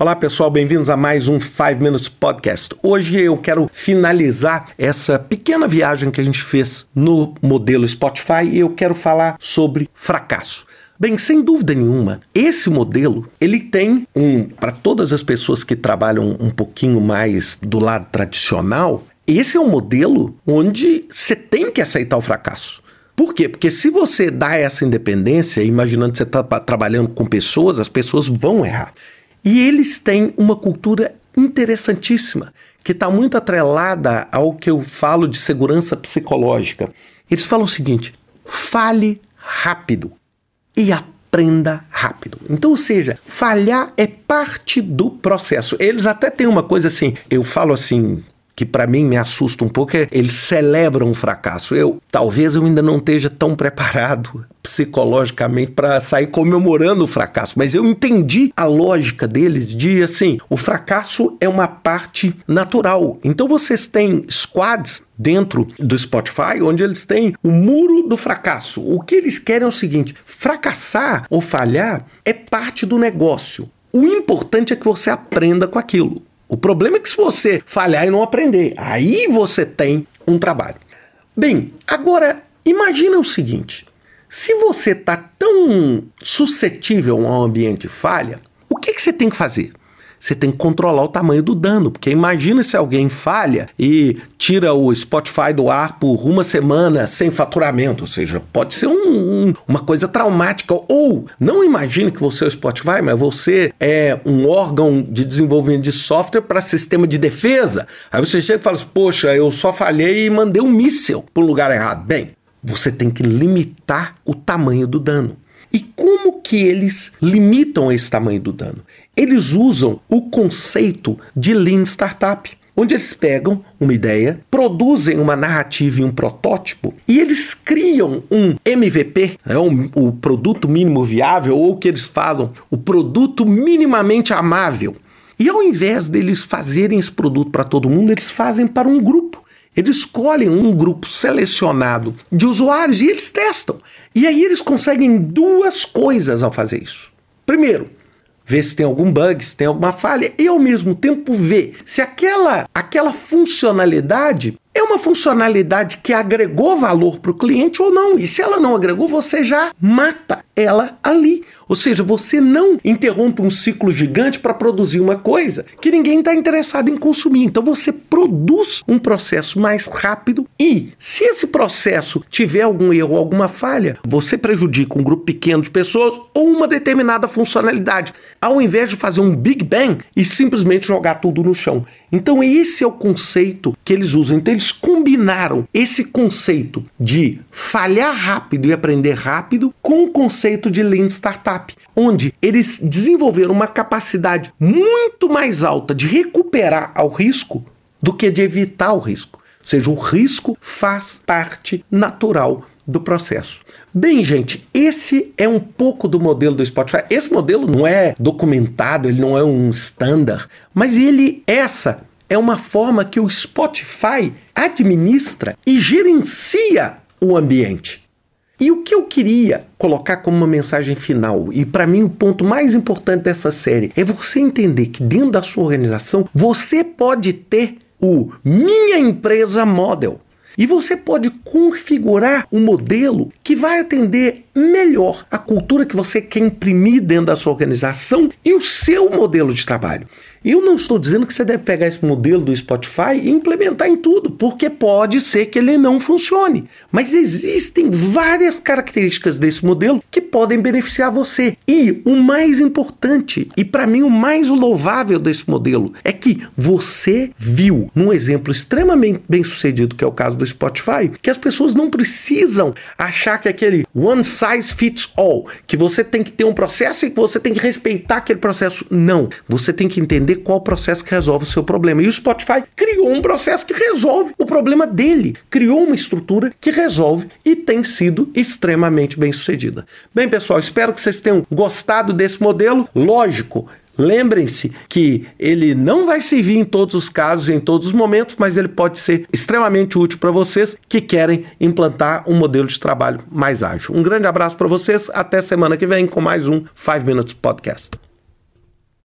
Olá pessoal, bem-vindos a mais um 5 Minutes Podcast. Hoje eu quero finalizar essa pequena viagem que a gente fez no modelo Spotify e eu quero falar sobre fracasso. Bem, sem dúvida nenhuma, esse modelo ele tem um para todas as pessoas que trabalham um pouquinho mais do lado tradicional. Esse é um modelo onde você tem que aceitar o fracasso. Por quê? Porque se você dá essa independência, imaginando que você está trabalhando com pessoas, as pessoas vão errar. E eles têm uma cultura interessantíssima, que está muito atrelada ao que eu falo de segurança psicológica. Eles falam o seguinte: fale rápido e aprenda rápido. Então, ou seja, falhar é parte do processo. Eles até têm uma coisa assim, eu falo assim, que para mim me assusta um pouco é eles celebram o fracasso. Eu talvez eu ainda não esteja tão preparado psicologicamente para sair comemorando o fracasso, mas eu entendi a lógica deles de assim, o fracasso é uma parte natural. Então vocês têm squads dentro do Spotify, onde eles têm o muro do fracasso. O que eles querem é o seguinte: fracassar ou falhar é parte do negócio. O importante é que você aprenda com aquilo. O problema é que se você falhar e não aprender, aí você tem um trabalho. Bem, agora imagina o seguinte: se você está tão suscetível a um ambiente de falha, o que, que você tem que fazer? Você tem que controlar o tamanho do dano, porque imagina se alguém falha e tira o Spotify do ar por uma semana sem faturamento, ou seja, pode ser um, um, uma coisa traumática. Ou não imagine que você é o Spotify, mas você é um órgão de desenvolvimento de software para sistema de defesa. Aí você chega e fala assim, poxa, eu só falhei e mandei um míssil para um lugar errado. Bem, você tem que limitar o tamanho do dano. E como que eles limitam esse tamanho do dano? Eles usam o conceito de Lean Startup onde eles pegam uma ideia, produzem uma narrativa e um protótipo e eles criam um MVP, é um, o produto mínimo viável, ou o que eles falam, o produto minimamente amável. E ao invés deles fazerem esse produto para todo mundo, eles fazem para um grupo. Eles escolhem um grupo selecionado de usuários e eles testam. E aí eles conseguem duas coisas ao fazer isso. Primeiro, ver se tem algum bug, se tem alguma falha e ao mesmo tempo ver se aquela aquela funcionalidade é uma funcionalidade que agregou valor para o cliente ou não. E se ela não agregou, você já mata ela ali. Ou seja, você não interrompe um ciclo gigante para produzir uma coisa que ninguém está interessado em consumir. Então você produz um processo mais rápido e, se esse processo tiver algum erro, alguma falha, você prejudica um grupo pequeno de pessoas uma determinada funcionalidade, ao invés de fazer um Big Bang e simplesmente jogar tudo no chão. Então esse é o conceito que eles usam. Então eles combinaram esse conceito de falhar rápido e aprender rápido com o conceito de Lean Startup onde eles desenvolveram uma capacidade muito mais alta de recuperar ao risco do que de evitar o risco. Ou seja, o risco faz parte natural do processo. Bem, gente, esse é um pouco do modelo do Spotify. Esse modelo não é documentado, ele não é um standard, mas ele essa é uma forma que o Spotify administra e gerencia o ambiente. E o que eu queria colocar como uma mensagem final, e para mim o ponto mais importante dessa série, é você entender que dentro da sua organização você pode ter o Minha Empresa Model. E você pode configurar um modelo que vai atender melhor a cultura que você quer imprimir dentro da sua organização e o seu modelo de trabalho. Eu não estou dizendo que você deve pegar esse modelo do Spotify e implementar em tudo, porque pode ser que ele não funcione. Mas existem várias características desse modelo que podem beneficiar você. E o mais importante, e para mim o mais louvável desse modelo, é que você viu, num exemplo extremamente bem sucedido, que é o caso do Spotify, que as pessoas não precisam achar que aquele one size fits all, que você tem que ter um processo e que você tem que respeitar aquele processo. Não. Você tem que entender qual o processo que resolve o seu problema. E o Spotify criou um processo que resolve o problema dele. Criou uma estrutura que resolve e tem sido extremamente bem sucedida. Bem, pessoal, espero que vocês tenham gostado desse modelo. Lógico, Lembrem-se que ele não vai servir em todos os casos, em todos os momentos, mas ele pode ser extremamente útil para vocês que querem implantar um modelo de trabalho mais ágil. Um grande abraço para vocês, até semana que vem com mais um 5 Minutes Podcast.